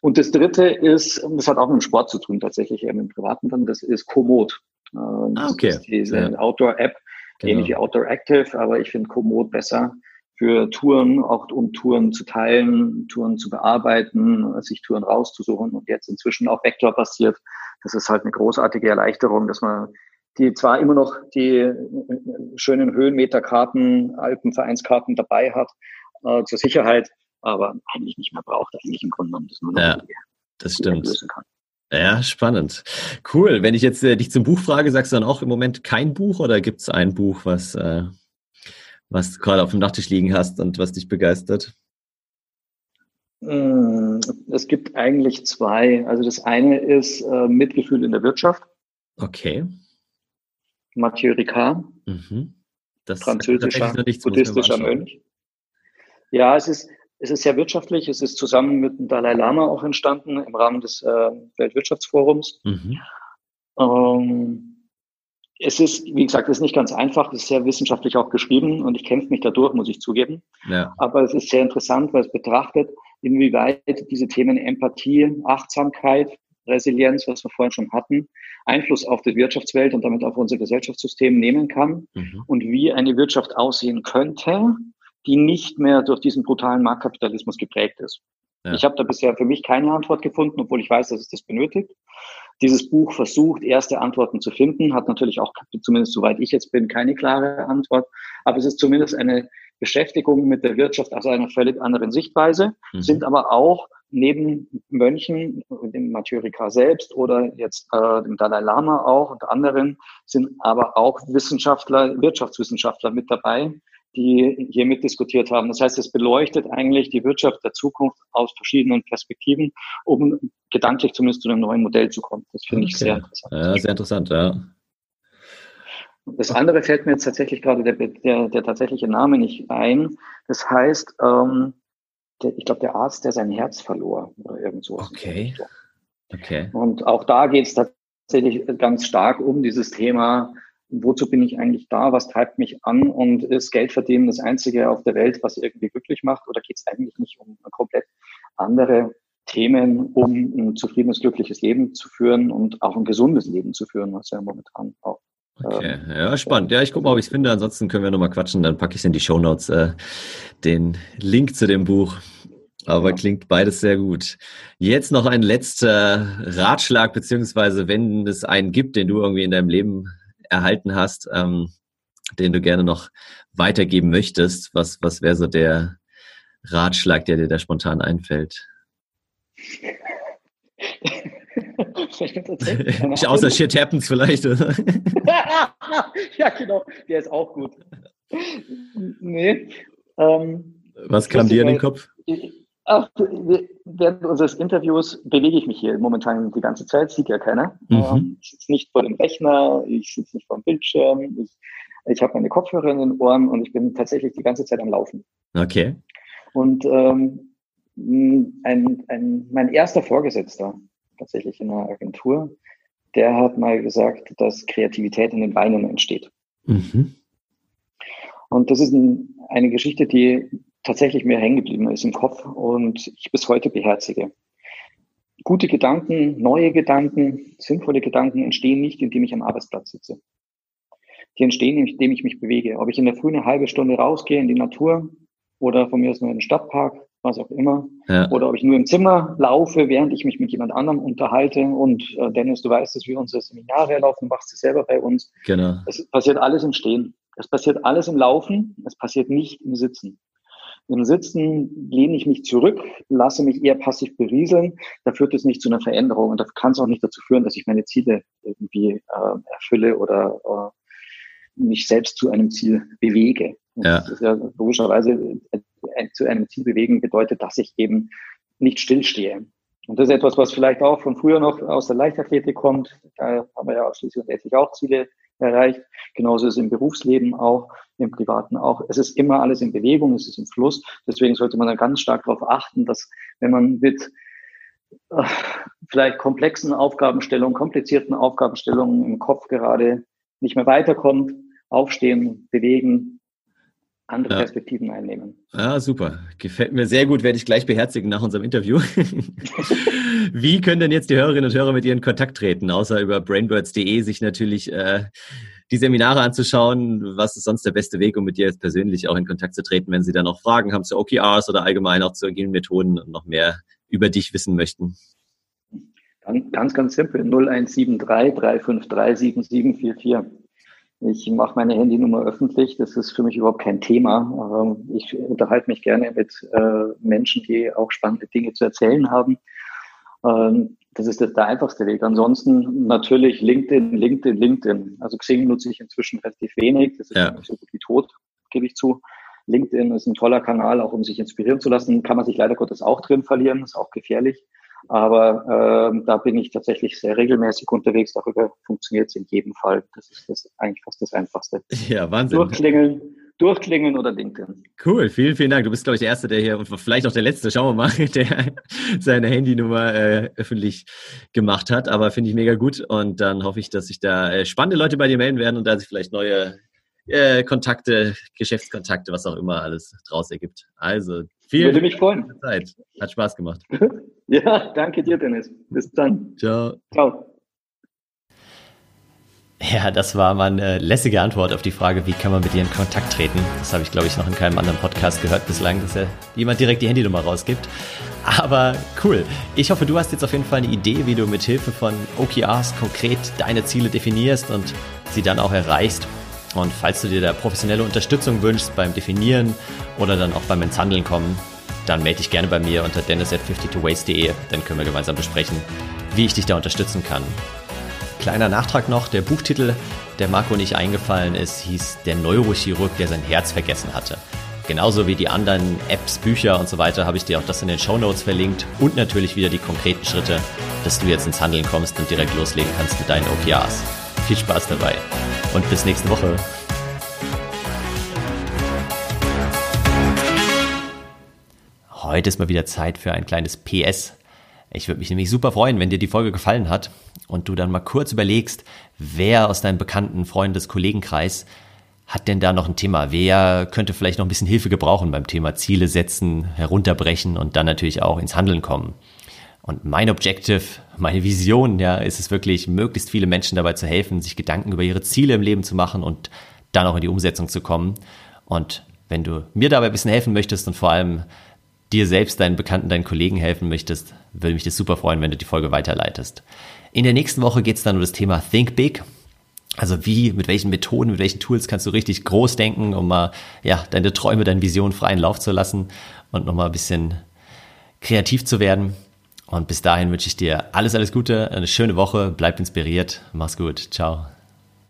Und das dritte ist, das hat auch mit dem Sport zu tun, tatsächlich eher mit dem Privaten dann, das ist Komoot. Ähm, ah, okay. Das ist diese ja. Outdoor-App, genau. ähnlich wie Outdoor Active, aber ich finde Komoot besser für Touren, auch um Touren zu teilen, Touren zu bearbeiten, sich Touren rauszusuchen und jetzt inzwischen auch Vektor passiert. Das ist halt eine großartige Erleichterung, dass man die zwar immer noch die äh, schönen Höhenmeterkarten, Alpenvereinskarten dabei hat, äh, zur Sicherheit, aber eigentlich nicht mehr braucht, eigentlich im Grunde genommen das nur noch ja, das stimmt. lösen kann. Ja, spannend. Cool. Wenn ich jetzt äh, dich zum Buch frage, sagst du dann auch im Moment kein Buch oder gibt es ein Buch, was, äh, was du gerade auf dem Nachttisch liegen hast und was dich begeistert? Hm, es gibt eigentlich zwei. Also das eine ist äh, Mitgefühl in der Wirtschaft. Okay. Mathieu Ricard. Mhm. Das französischer buddhistischer Mönch. Ja, es ist, es ist sehr wirtschaftlich. Es ist zusammen mit dem Dalai Lama auch entstanden im Rahmen des äh, Weltwirtschaftsforums. Mhm. Ähm, es ist, wie gesagt, es ist nicht ganz einfach. Es ist sehr wissenschaftlich auch geschrieben und ich kämpfe mich dadurch, muss ich zugeben. Ja. Aber es ist sehr interessant, weil es betrachtet, inwieweit diese Themen Empathie, Achtsamkeit, Resilienz, was wir vorhin schon hatten, Einfluss auf die Wirtschaftswelt und damit auf unser Gesellschaftssystem nehmen kann mhm. und wie eine Wirtschaft aussehen könnte, die nicht mehr durch diesen brutalen Marktkapitalismus geprägt ist. Ja. Ich habe da bisher für mich keine Antwort gefunden, obwohl ich weiß, dass es das benötigt. Dieses Buch versucht, erste Antworten zu finden, hat natürlich auch, zumindest soweit ich jetzt bin, keine klare Antwort. Aber es ist zumindest eine Beschäftigung mit der Wirtschaft aus einer völlig anderen Sichtweise, mhm. sind aber auch neben Mönchen, dem Mathieu Ricard selbst oder jetzt äh, dem Dalai Lama auch und anderen, sind aber auch Wissenschaftler, Wirtschaftswissenschaftler mit dabei, die hier mitdiskutiert haben. Das heißt, es beleuchtet eigentlich die Wirtschaft der Zukunft aus verschiedenen Perspektiven, um gedanklich zumindest zu einem neuen Modell zu kommen. Das finde okay. ich sehr interessant. Ja, sehr interessant, ja. Das andere fällt mir jetzt tatsächlich gerade der, der, der tatsächliche Name nicht ein. Das heißt, ähm, der, ich glaube, der Arzt, der sein Herz verlor oder irgend so. Okay. okay. Und auch da geht es tatsächlich ganz stark um dieses Thema wozu bin ich eigentlich da, was treibt mich an und ist Geld verdienen das Einzige auf der Welt, was irgendwie glücklich macht oder geht es eigentlich nicht um komplett andere Themen, um ein zufriedenes, glückliches Leben zu führen und auch ein gesundes Leben zu führen, was ja momentan auch Okay, ähm, ja, spannend. Ja, ich gucke mal, ob ich es finde. Ansonsten können wir nochmal quatschen. Dann packe ich in die Show Notes äh, den Link zu dem Buch. Aber ja. klingt beides sehr gut. Jetzt noch ein letzter Ratschlag, beziehungsweise wenn es einen gibt, den du irgendwie in deinem Leben erhalten hast, ähm, den du gerne noch weitergeben möchtest? Was, was wäre so der Ratschlag, der dir da spontan einfällt? ich außer Shit Happens vielleicht. Oder? ja, genau. Der ist auch gut. Nee. Ähm, Was kam dir in den Kopf? Ach, während unseres Interviews bewege ich mich hier momentan die ganze Zeit, sieht ja keiner. Mhm. Ich sitze nicht vor dem Rechner, ich sitze nicht vor dem Bildschirm, ich, ich habe meine Kopfhörer in den Ohren und ich bin tatsächlich die ganze Zeit am Laufen. Okay. Und ähm, ein, ein, mein erster Vorgesetzter, tatsächlich in einer Agentur, der hat mal gesagt, dass Kreativität in den Beinen entsteht. Mhm. Und das ist ein, eine Geschichte, die tatsächlich mir hängen geblieben ist im Kopf und ich bis heute beherzige. Gute Gedanken, neue Gedanken, sinnvolle Gedanken entstehen nicht, indem ich am Arbeitsplatz sitze. Die entstehen, indem ich mich bewege. Ob ich in der Früh eine halbe Stunde rausgehe in die Natur oder von mir aus nur in den Stadtpark, was auch immer. Ja. Oder ob ich nur im Zimmer laufe, während ich mich mit jemand anderem unterhalte. Und äh, Dennis, du weißt, dass wir unsere Seminare laufen, machst du selber bei uns. Genau. Es passiert alles im Stehen. Es passiert alles im Laufen. Es passiert nicht im Sitzen. Im Sitzen lehne ich mich zurück, lasse mich eher passiv berieseln. Da führt es nicht zu einer Veränderung und da kann es auch nicht dazu führen, dass ich meine Ziele irgendwie äh, erfülle oder äh, mich selbst zu einem Ziel bewege. Ja. Das ist ja logischerweise äh, zu einem Ziel bewegen bedeutet, dass ich eben nicht stillstehe. Und das ist etwas, was vielleicht auch von früher noch aus der Leichtathletik kommt. Da haben wir ja schließlich und endlich auch Ziele erreicht. Genauso ist es im Berufsleben auch, im Privaten auch. Es ist immer alles in Bewegung, es ist im Fluss. Deswegen sollte man da ganz stark darauf achten, dass wenn man mit äh, vielleicht komplexen Aufgabenstellungen, komplizierten Aufgabenstellungen im Kopf gerade nicht mehr weiterkommt, aufstehen, bewegen, andere ja. Perspektiven einnehmen. Ja, super. Gefällt mir sehr gut, werde ich gleich beherzigen nach unserem Interview. Wie können denn jetzt die Hörerinnen und Hörer mit dir in Kontakt treten, außer über brainbirds.de sich natürlich äh, die Seminare anzuschauen? Was ist sonst der beste Weg, um mit dir jetzt persönlich auch in Kontakt zu treten, wenn sie dann noch Fragen haben zu OKRs oder allgemein auch zu agilen Methoden und noch mehr über dich wissen möchten? Ganz, ganz simpel. 0173 353 7744. Ich mache meine Handynummer öffentlich. Das ist für mich überhaupt kein Thema. Ich unterhalte mich gerne mit äh, Menschen, die auch spannende Dinge zu erzählen haben. Ähm, das ist der einfachste Weg. Ansonsten natürlich LinkedIn, LinkedIn, LinkedIn. Also Xing nutze ich inzwischen relativ wenig. Das ist ja. so gut wie tot, gebe ich zu. LinkedIn ist ein toller Kanal, auch um sich inspirieren zu lassen. Kann man sich leider Gottes auch drin verlieren, ist auch gefährlich. Aber äh, da bin ich tatsächlich sehr regelmäßig unterwegs. Darüber funktioniert es in jedem Fall. Das ist das eigentlich fast das Einfachste. Ja, Wahnsinn. Durchklingeln, durchklingeln oder LinkedIn. Cool, vielen, vielen Dank. Du bist, glaube ich, der Erste, der hier und vielleicht auch der Letzte, schauen wir mal, der seine Handynummer äh, öffentlich gemacht hat. Aber finde ich mega gut. Und dann hoffe ich, dass sich da äh, spannende Leute bei dir melden werden und da sich vielleicht neue äh, Kontakte, Geschäftskontakte, was auch immer alles draus ergibt. Also Vielen Würde mich freuen. Zeit. Hat Spaß gemacht. ja, danke dir, Dennis. Bis dann. Ciao. Ciao. Ja, das war mal eine lässige Antwort auf die Frage, wie kann man mit dir in Kontakt treten. Das habe ich, glaube ich, noch in keinem anderen Podcast gehört bislang, dass ja jemand direkt die Handynummer rausgibt. Aber cool. Ich hoffe, du hast jetzt auf jeden Fall eine Idee, wie du mit Hilfe von OKRs konkret deine Ziele definierst und sie dann auch erreichst. Und falls du dir da professionelle Unterstützung wünschst beim Definieren oder dann auch beim ins Handeln kommen, dann melde dich gerne bei mir unter dennis at 52ways.de. Dann können wir gemeinsam besprechen, wie ich dich da unterstützen kann. Kleiner Nachtrag noch, der Buchtitel, der Marco nicht eingefallen ist, hieß Der Neurochirurg, der sein Herz vergessen hatte. Genauso wie die anderen Apps, Bücher und so weiter habe ich dir auch das in den Show Notes verlinkt und natürlich wieder die konkreten Schritte, dass du jetzt ins Handeln kommst und direkt loslegen kannst mit deinen OKRs. Viel Spaß dabei und bis nächste Woche. Heute ist mal wieder Zeit für ein kleines PS. Ich würde mich nämlich super freuen, wenn dir die Folge gefallen hat und du dann mal kurz überlegst, wer aus deinem bekannten Freundes Kollegenkreis hat denn da noch ein Thema? Wer könnte vielleicht noch ein bisschen Hilfe gebrauchen beim Thema Ziele setzen, herunterbrechen und dann natürlich auch ins Handeln kommen? Und mein Objective, meine Vision, ja, ist es wirklich, möglichst viele Menschen dabei zu helfen, sich Gedanken über ihre Ziele im Leben zu machen und dann auch in die Umsetzung zu kommen. Und wenn du mir dabei ein bisschen helfen möchtest und vor allem dir selbst, deinen Bekannten, deinen Kollegen helfen möchtest, würde mich das super freuen, wenn du die Folge weiterleitest. In der nächsten Woche geht es dann um das Thema Think Big. Also wie, mit welchen Methoden, mit welchen Tools kannst du richtig groß denken, um mal ja, deine Träume, deine Visionen freien Lauf zu lassen und nochmal ein bisschen kreativ zu werden. Und bis dahin wünsche ich dir alles, alles Gute, eine schöne Woche, bleib inspiriert, mach's gut, ciao.